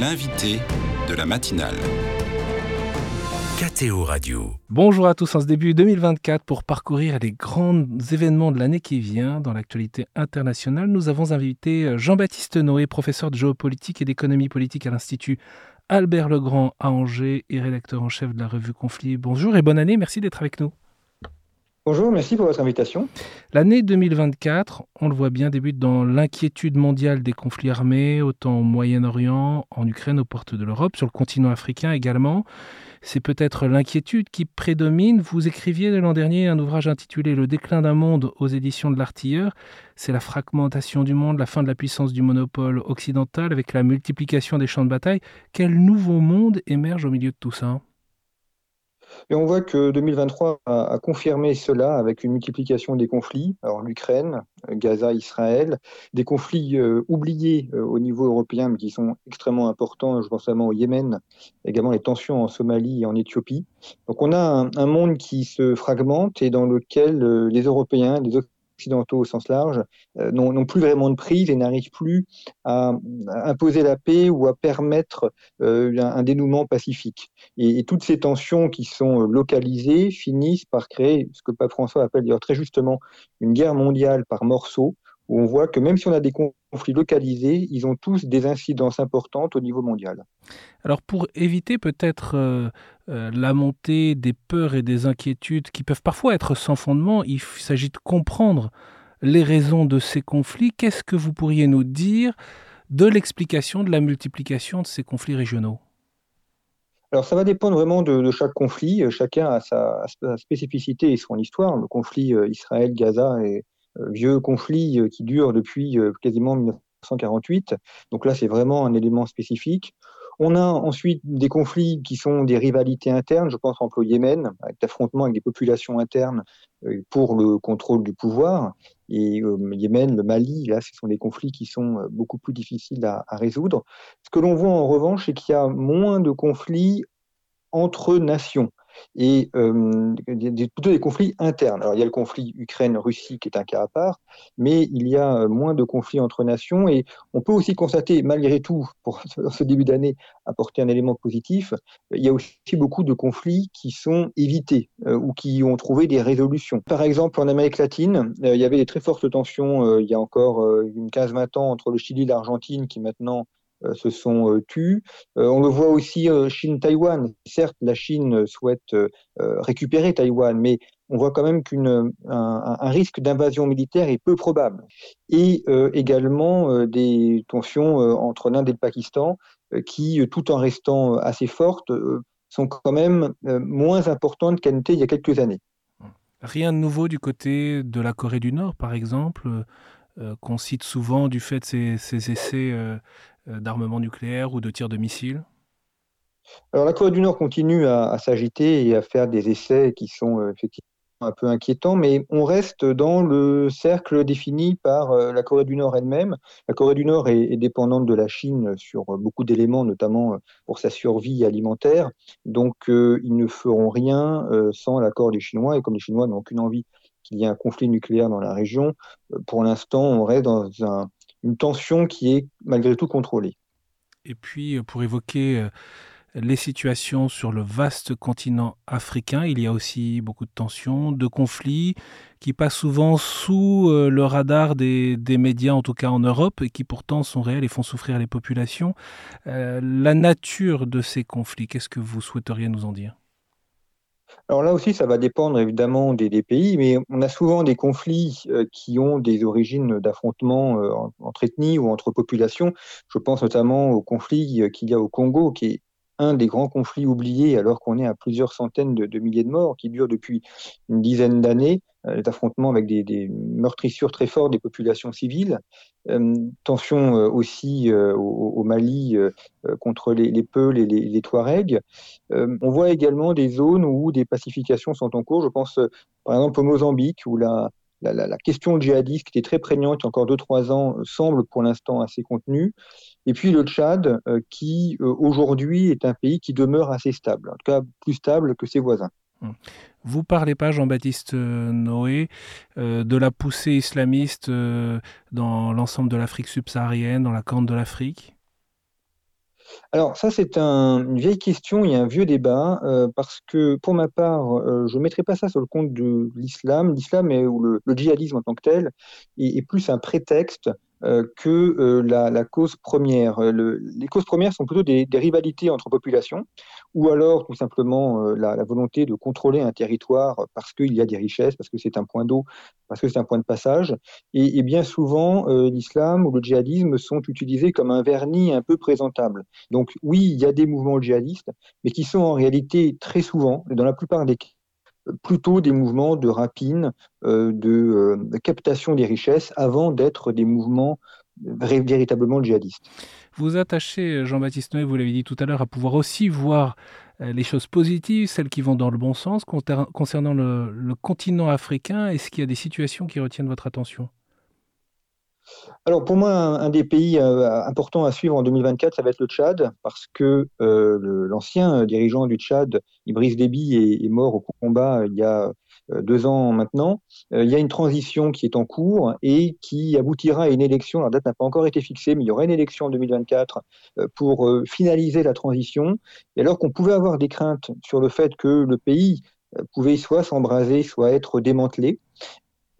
L'invité de la matinale. KTO Radio. Bonjour à tous en ce début 2024 pour parcourir les grands événements de l'année qui vient dans l'actualité internationale. Nous avons invité Jean-Baptiste Noé, professeur de géopolitique et d'économie politique à l'Institut Albert Legrand à Angers et rédacteur en chef de la revue Conflit. Bonjour et bonne année, merci d'être avec nous. Bonjour, merci pour votre invitation. L'année 2024, on le voit bien, débute dans l'inquiétude mondiale des conflits armés, autant au Moyen-Orient, en Ukraine, aux portes de l'Europe, sur le continent africain également. C'est peut-être l'inquiétude qui prédomine. Vous écriviez l'an dernier un ouvrage intitulé Le déclin d'un monde aux éditions de l'Artilleur. C'est la fragmentation du monde, la fin de la puissance du monopole occidental avec la multiplication des champs de bataille. Quel nouveau monde émerge au milieu de tout ça? Et on voit que 2023 a, confirmé cela avec une multiplication des conflits. Alors l'Ukraine, Gaza, Israël, des conflits euh, oubliés euh, au niveau européen, mais qui sont extrêmement importants. Je pense notamment au Yémen, également les tensions en Somalie et en Éthiopie. Donc on a un, un monde qui se fragmente et dans lequel euh, les Européens, les occidentaux au sens large euh, n'ont plus vraiment de prise et n'arrivent plus à, imposer la paix ou à permettre euh, un, dénouement pacifique. Et, toutes ces tensions qui sont localisées finissent par créer ce que Pape François appelle d'ailleurs très justement une guerre mondiale par morceaux, où on voit que même si on a des localisés, ils ont tous des incidences importantes au niveau mondial. Alors pour éviter peut-être euh, euh, la montée des peurs et des inquiétudes qui peuvent parfois être sans fondement, il s'agit de comprendre les raisons de ces conflits. Qu'est-ce que vous pourriez nous dire de l'explication de la multiplication de ces conflits régionaux? Alors ça va dépendre vraiment de, chaque conflit. Chacun a sa, spécificité et son histoire. Le conflit euh, Israël-Gaza est vieux conflit qui dure depuis quasiment 1948. Donc là, c'est vraiment un élément spécifique. On a ensuite des conflits qui sont des rivalités internes, je pense en au Yémen, avec l'affrontement avec des populations internes euh, pour le contrôle du pouvoir. Et le euh, Yémen, le Mali, là, ce sont des conflits qui sont euh, beaucoup plus difficiles à résoudre. Ce que l'on voit en revanche, c'est qu'il y a moins de conflits entre nations et euh, plutôt des conflits internes. Alors il y a le conflit Ukraine-Russie qui est un cas à part, mais il y a euh, moins de conflits entre nations et on peut aussi constater, malgré tout, pour ce début d'année, apporter un élément positif, il y a aussi beaucoup de conflits qui sont évités euh, ou qui ont trouvé des résolutions. Par exemple, en Amérique latine, il y avait des très fortes tensions il y a encore une 15-20 ans entre le Chili et l'Argentine qui maintenant se sont euh, tus. Euh, on le voit aussi Chine-Taïwan. Certes, la Chine souhaite récupérer Taïwan, mais on voit quand même qu'un un, risque d'invasion militaire est peu probable. Et également des tensions entre l'Inde et le Pakistan qui, tout en restant assez fortes, sont quand même moins importantes qu'elles n'étaient il y a quelques années. Rien de nouveau du côté de la Corée du Nord, par exemple, qu'on cite souvent du fait de ces, essais euh, d'armement nucléaire ou de tir de missiles? Alors la Corée du Nord continue à, s'agiter et à faire des essais qui sont euh, effectivement un peu inquiétants, mais on reste dans le cercle défini par euh, la Corée du Nord elle-même. La Corée du Nord est, dépendante de la Chine sur beaucoup d'éléments, notamment pour sa survie alimentaire. Donc, ils ne feront rien sans l'accord des Chinois. Et comme les Chinois n'ont aucune envie qu'il y ait un conflit nucléaire dans la région, pour l'instant, on reste dans un, une tension qui est malgré tout contrôlée. Et puis, euh, pour évoquer euh, les situations sur le vaste continent africain, il y a aussi beaucoup de tensions, de conflits qui passent souvent sous euh, le radar des, médias, en tout cas en Europe, et qui pourtant sont réels et font souffrir les populations. la nature de ces conflits, qu'est-ce que vous souhaiteriez nous en dire? Alors là aussi, ça va dépendre évidemment des, pays, mais on a souvent des conflits euh, qui ont des origines d'affrontements euh, entre ethnies ou entre populations. Je pense notamment au conflit euh, qu'il y a au Congo, qui est un des grands conflits oubliés alors qu'on est à plusieurs centaines de, milliers de morts, qui dure depuis une dizaine d'années, euh, affrontements avec des, meurtrissures très fortes des populations civiles, euh, tensions euh, aussi au, Mali contre les, les Peuls et les, les Touaregs. on voit également des zones où des pacifications sont en cours. Je pense par exemple au Mozambique, où la, la, question djihadiste qui était très prégnante il y a encore 2-3 ans semble pour l'instant assez contenue. Et puis le Tchad, qui aujourd'hui est un pays qui demeure assez stable, en tout cas plus stable que ses voisins. Hum. Vous parlez pas, Jean-Baptiste euh, Noé, euh, de la poussée islamiste euh, dans l'ensemble de l'Afrique subsaharienne, dans la corne de l'Afrique? Alors ça, c'est une vieille question et un vieux débat, parce que pour ma part, je ne mettrai pas ça sur le compte de l'islam. L'islam ou le, djihadisme en tant que tel est plus un prétexte que euh, la, cause première. Euh, les causes premières sont plutôt des, rivalités entre populations, ou alors tout simplement la, volonté de contrôler un territoire parce qu'il y a des richesses, parce que c'est un point d'eau, parce que c'est un point de passage. Et, bien souvent, l'islam ou le djihadisme sont utilisés comme un vernis un peu présentable. Donc oui, il y a des mouvements djihadistes, mais qui sont en réalité très souvent, dans la plupart des cas, plutôt des mouvements de rapine, euh, euh, de, captation des richesses, avant d'être des mouvements véritablement djihadistes. Vous attachez, Jean-Baptiste Noé, vous l'avez dit tout à l'heure, à pouvoir aussi voir euh, les choses positives, celles qui vont dans le bon sens. Concernant le, le continent africain, est-ce qu'il y a des situations qui retiennent votre attention? Alors pour moi, un, des pays euh, importants à suivre en 2024, ça va être le Tchad, parce que euh, l'ancien dirigeant du Tchad, Ibris Déby, est, mort au combat euh, il y a deux ans maintenant. il y a une transition qui est en cours et qui aboutira à une élection. La date n'a pas encore été fixée, mais il y aura une élection en 2024 pour finaliser la transition. Et alors qu'on pouvait avoir des craintes sur le fait que le pays pouvait soit s'embraser, soit être démantelé,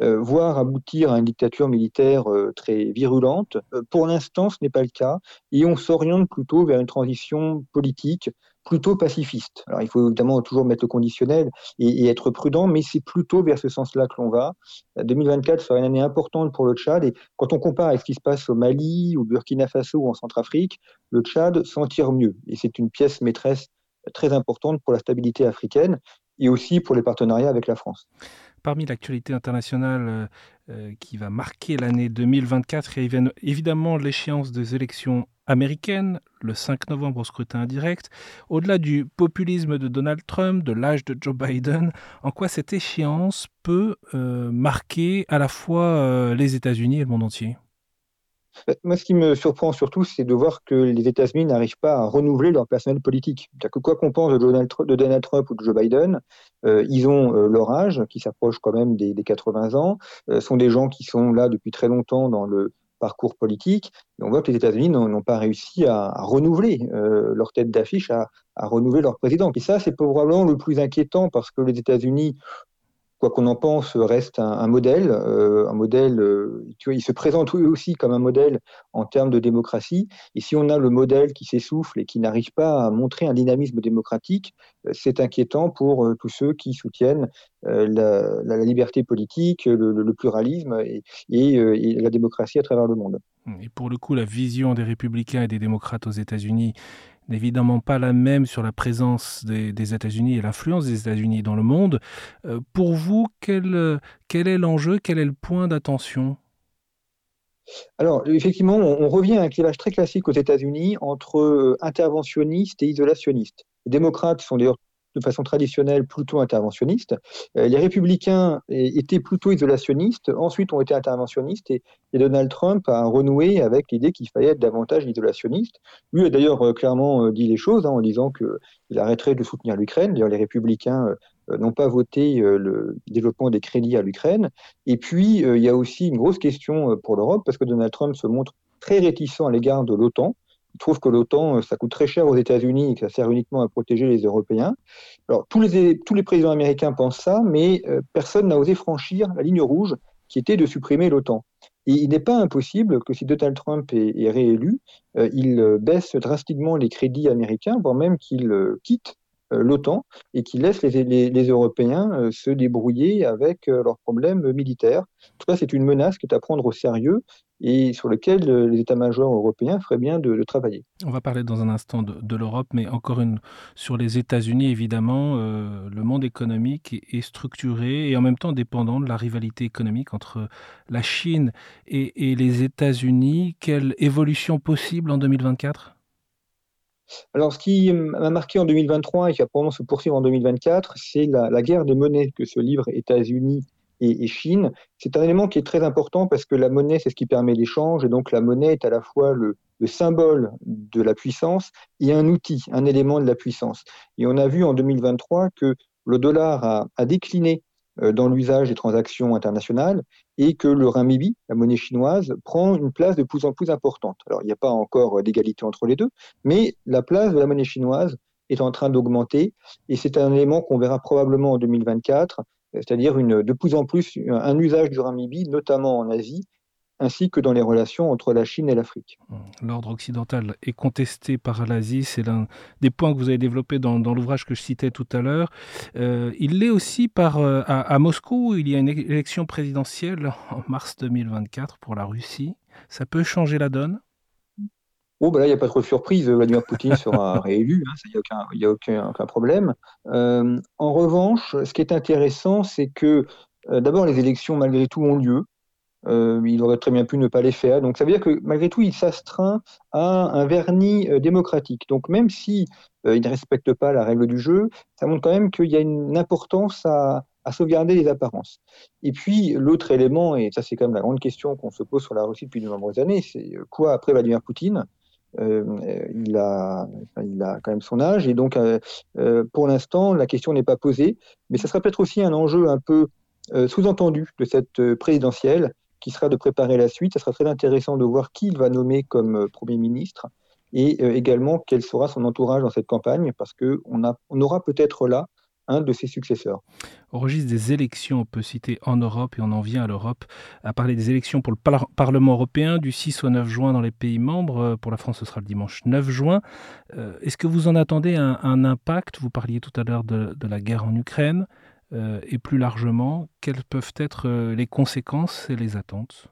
euh, voire aboutir à une dictature militaire euh, très virulente. Euh, pour l'instant, ce n'est pas le cas, et on s'oriente plutôt vers une transition politique plutôt pacifiste. Alors il faut évidemment toujours mettre le conditionnel et, être prudent, mais c'est plutôt vers ce sens-là que l'on va. 2024 sera une année importante pour le Tchad, et quand on compare avec ce qui se passe au Mali, au Burkina Faso ou en Centrafrique, le Tchad s'en tire mieux, et c'est une pièce maîtresse très importante pour la stabilité africaine et aussi pour les partenariats avec la France. Parmi l'actualité internationale euh, euh, qui va marquer l'année 2024, il y a évidemment l'échéance des élections américaines, le 5 novembre au scrutin indirect. Au-delà du populisme de Donald Trump, de l'âge de Joe Biden, en quoi cette échéance peut euh, marquer à la fois les États-Unis et le monde entier? Moi, ce qui me surprend surtout, c'est de voir que les États-Unis n'arrivent pas à renouveler leur personnel politique. Que quoi qu'on pense de Donald, Trump, ou de Joe Biden, euh, ils ont euh, leur âge, qui s'approche quand même des, 80 ans, euh, sont des gens qui sont là depuis très longtemps dans le parcours politique. On voit que les États-Unis n'ont pas réussi à, renouveler leur tête d'affiche, à, renouveler leur président. Et ça, c'est probablement le plus inquiétant parce que les États-Unis quoi qu'on en pense, reste un, modèle. un modèle, euh, euh, il se présente aussi comme un modèle en termes de démocratie. Et si on a le modèle qui s'essouffle et qui n'arrive pas à montrer un dynamisme démocratique, euh, c'est inquiétant pour tous ceux qui soutiennent la, liberté politique, le, pluralisme et, la démocratie à travers le monde. Et pour le coup, la vision des républicains et des démocrates aux États-Unis évidemment pas la même sur la présence des, États-Unis et l'influence des États-Unis dans le monde. Euh, pour vous, quel, est l'enjeu, quel est le point d'attention? Alors, effectivement, on, revient à un clivage très classique aux États-Unis entre euh, interventionnistes et isolationnistes. Les démocrates sont d'ailleurs de façon traditionnelle plutôt interventionniste. Euh, les républicains étaient plutôt isolationnistes, ensuite ont été interventionnistes, et, Donald Trump a renoué avec l'idée qu'il fallait être davantage isolationniste. Lui a d'ailleurs euh, clairement euh, dit les choses hein, en disant qu'il arrêterait de soutenir l'Ukraine. D'ailleurs, les républicains n'ont pas voté le développement des crédits à l'Ukraine. Et puis, il y a aussi une grosse question pour l'Europe, parce que Donald Trump se montre très réticent à l'égard de l'OTAN. Trouve que l'OTAN, euh, ça coûte très cher aux États-Unis et que ça sert uniquement à protéger les Européens. Alors, tous les, tous les présidents américains pensent ça, mais euh, personne n'a osé franchir la ligne rouge qui était de supprimer l'OTAN. Et il n'est pas impossible que si Donald Trump est, réélu, euh, il baisse drastiquement les crédits américains, voire même qu'il quitte l'OTAN et qu'il laisse les, les, Européens se débrouiller avec leurs problèmes militaires. Tout ça, c'est une menace qui est à prendre au sérieux et sur lequel euh, les états-majors européens feraient bien de, travailler. On va parler dans un instant de, l'Europe, mais encore une sur les États-Unis, évidemment, euh, le monde économique est, structuré et en même temps dépendant de la rivalité économique entre la Chine et, les États-Unis. Quelle évolution possible en 2024 alors, ce qui m'a marqué en 2023 et qui va probablement se poursuivre en 2024, c'est la, la guerre des monnaies que se livrent États-Unis et, Chine. C'est un élément qui est très important parce que la monnaie, c'est ce qui permet l'échange, et donc la monnaie est à la fois le, symbole de la puissance et un outil, un élément de la puissance. Et on a vu en 2023 que le dollar a, décliné euh, dans l'usage des transactions internationales et que le renminbi, la monnaie chinoise, prend une place de plus en plus importante. Alors, il n'y a pas encore d'égalité entre les deux, mais la place de la monnaie chinoise est en train d'augmenter et c'est un élément qu'on verra probablement en 2024, c'est-à-dire de plus en plus un usage du renminbi, notamment en Asie, ainsi que dans les relations entre la Chine et l'Afrique. L'ordre occidental est contesté par l'Asie, c'est l'un des points que vous avez développé dans, l'ouvrage que je citais tout à l'heure. Euh, il l'est aussi par, euh, à, Moscou, il y a une élection présidentielle en mars 2024 pour la Russie. Ça peut changer la donne? Oh, ben là, il n'y a pas trop de surprise. Vladimir Poutine sera réélu, hein, il n'y a, aucun, aucun, problème. Euh, en revanche, ce qui est intéressant, c'est que d'abord, les élections, malgré tout, ont lieu. Euh, il aurait très bien pu ne pas les faire. Donc ça veut dire que malgré tout, il s'astreint à un vernis euh, démocratique. Donc même si euh, il ne respecte pas la règle du jeu, ça montre quand même qu'il y a une importance à, sauvegarder les apparences. Et puis l'autre élément, et ça c'est quand même la grande question qu'on se pose sur la Russie depuis de nombreuses années, c'est quoi après Vladimir Poutine? Il, a, il a quand même son âge et donc pour l'instant la question n'est pas posée, mais ça sera peut-être aussi un enjeu un peu sous-entendu de cette présidentielle qui sera de préparer la suite. Ça sera très intéressant de voir qui il va nommer comme euh, Premier ministre et euh, également quel sera son entourage dans cette campagne, parce qu'on on aura peut-être là un de ses successeurs. Au registre des élections, on peut citer en Europe, et on en vient à l'Europe, à parler des élections pour le Parlement européen du 6 au 9 juin dans les pays membres. Euh, pour la France, ce sera le dimanche 9 juin. Est-ce que vous en attendez un, impact? Vous parliez tout à l'heure de, la guerre en Ukraine. Euh, et plus largement, quelles peuvent être euh, les conséquences et les attentes?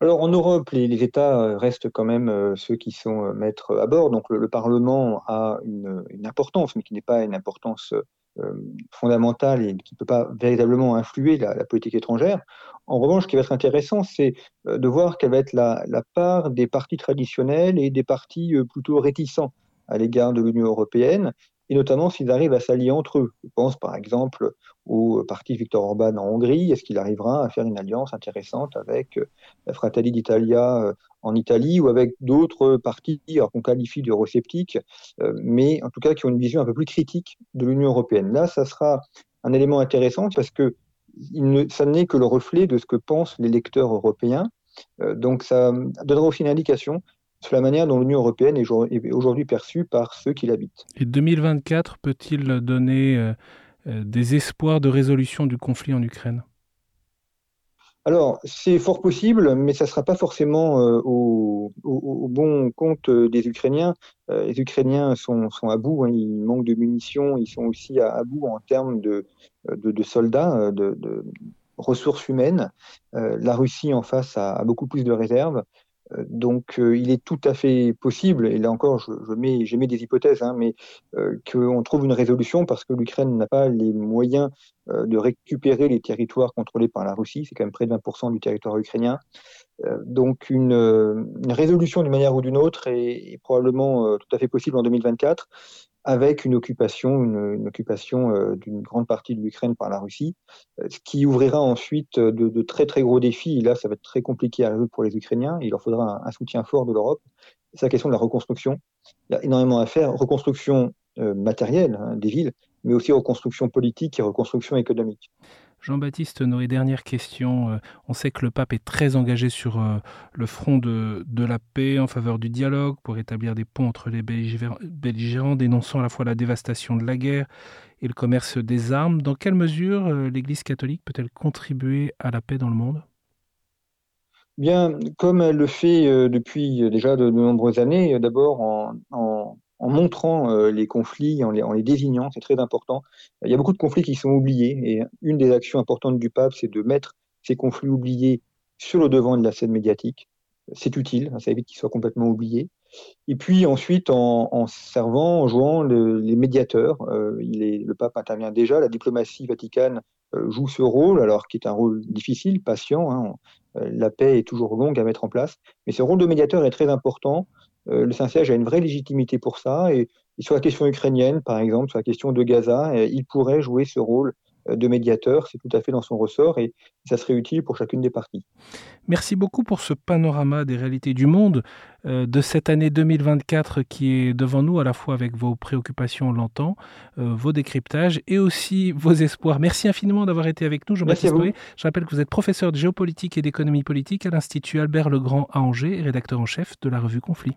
Alors en Europe, les, États euh, restent quand même ceux qui sont maîtres à bord. Donc le, Parlement a une, importance, mais qui n'est pas une importance fondamentale et qui ne peut pas véritablement influer la, politique étrangère. En revanche, ce qui va être intéressant, c'est de voir quelle va être la, part des partis traditionnels et des partis plutôt réticents à l'égard de l'Union européenne et notamment s'ils arrivent à s'allier entre eux. Je pense par exemple au parti Victor Orban en Hongrie. Est-ce qu'il arrivera à faire une alliance intéressante avec euh, la Fratelli d'Italia euh, en Italie ou avec d'autres partis qu'on qualifie d'eurosceptiques, euh, mais en tout cas qui ont une vision un peu plus critique de l'Union européenne. Là, ça sera un élément intéressant parce que ça n'est que le reflet de ce que pensent les lecteurs européens. donc ça donnera aussi une indication sur la manière dont l'Union européenne est aujourd'hui perçue par ceux qui l'habitent. Et 2024 peut-il donner euh, euh, des espoirs de résolution du conflit en Ukraine? Alors, c'est fort possible, mais ça ne sera pas forcément euh, au, bon compte des Ukrainiens. les Ukrainiens sont, à bout, hein, ils manquent de munitions, ils sont aussi à, bout en termes de, soldats, de, ressources humaines. la Russie en face a beaucoup plus de réserves. Euh, donc, euh, il est tout à fait possible, et là encore, je, mets, des hypothèses, hein, mais euh, qu'on trouve une résolution parce que l'Ukraine n'a pas les moyens de récupérer les territoires contrôlés par la Russie. C'est quand même près de 20% du territoire ukrainien. donc, une, résolution d'une manière ou d'une autre est probablement tout à fait possible en 2024 avec une occupation, une, occupation euh, d'une grande partie de l'Ukraine par la Russie, euh, ce qui ouvrira ensuite euh, de, très très gros défis. Là, ça va être très compliqué à résoudre pour les Ukrainiens. Il leur faudra un, soutien fort de l'Europe. C'est la question de la reconstruction. Il y a énormément à faire. Reconstruction matérielle hein, des villes, mais aussi reconstruction politique et reconstruction économique. Jean-Baptiste Noé, dernière question. Euh, on sait que le pape est très engagé sur euh, le front de, la paix en faveur du dialogue pour établir des ponts entre les belligérants, dénonçant à la fois la dévastation de la guerre et le commerce des armes. Dans quelle mesure euh, l'Église catholique peut-elle contribuer à la paix dans le monde? Bien, comme elle le fait depuis déjà de, nombreuses années, d'abord en en montrant euh, les conflits, en les, en les désignant, c'est très important. Il y a beaucoup de conflits qui sont oubliés, et une des actions importantes du pape, c'est de mettre ces conflits oubliés sur le devant de la scène médiatique. C'est utile, hein, ça évite qu'ils soient complètement oubliés. Et puis ensuite, en, servant, en jouant les médiateurs, euh, le pape intervient déjà, la diplomatie vaticane euh, joue ce rôle, alors qui est un rôle difficile, patient. Hein, la paix est toujours longue à mettre en place, mais ce rôle de médiateur est très important le Saint-Siège a une vraie légitimité pour ça. Et, sur la question ukrainienne, par exemple, sur la question de Gaza, euh, il pourrait jouer ce rôle de médiateur, c'est tout à fait dans son ressort et ça serait utile pour chacune des parties. Merci beaucoup pour ce panorama des réalités du monde de cette année 2024 qui est devant nous, à la fois avec vos préoccupations, on l'entend, vos décryptages et aussi vos espoirs. Merci infiniment d'avoir été avec nous, Jean-Baptiste Noé. Je rappelle que vous êtes professeur de géopolitique et d'économie politique à l'Institut Albert Legrand à Angers et rédacteur en chef de la revue Conflit.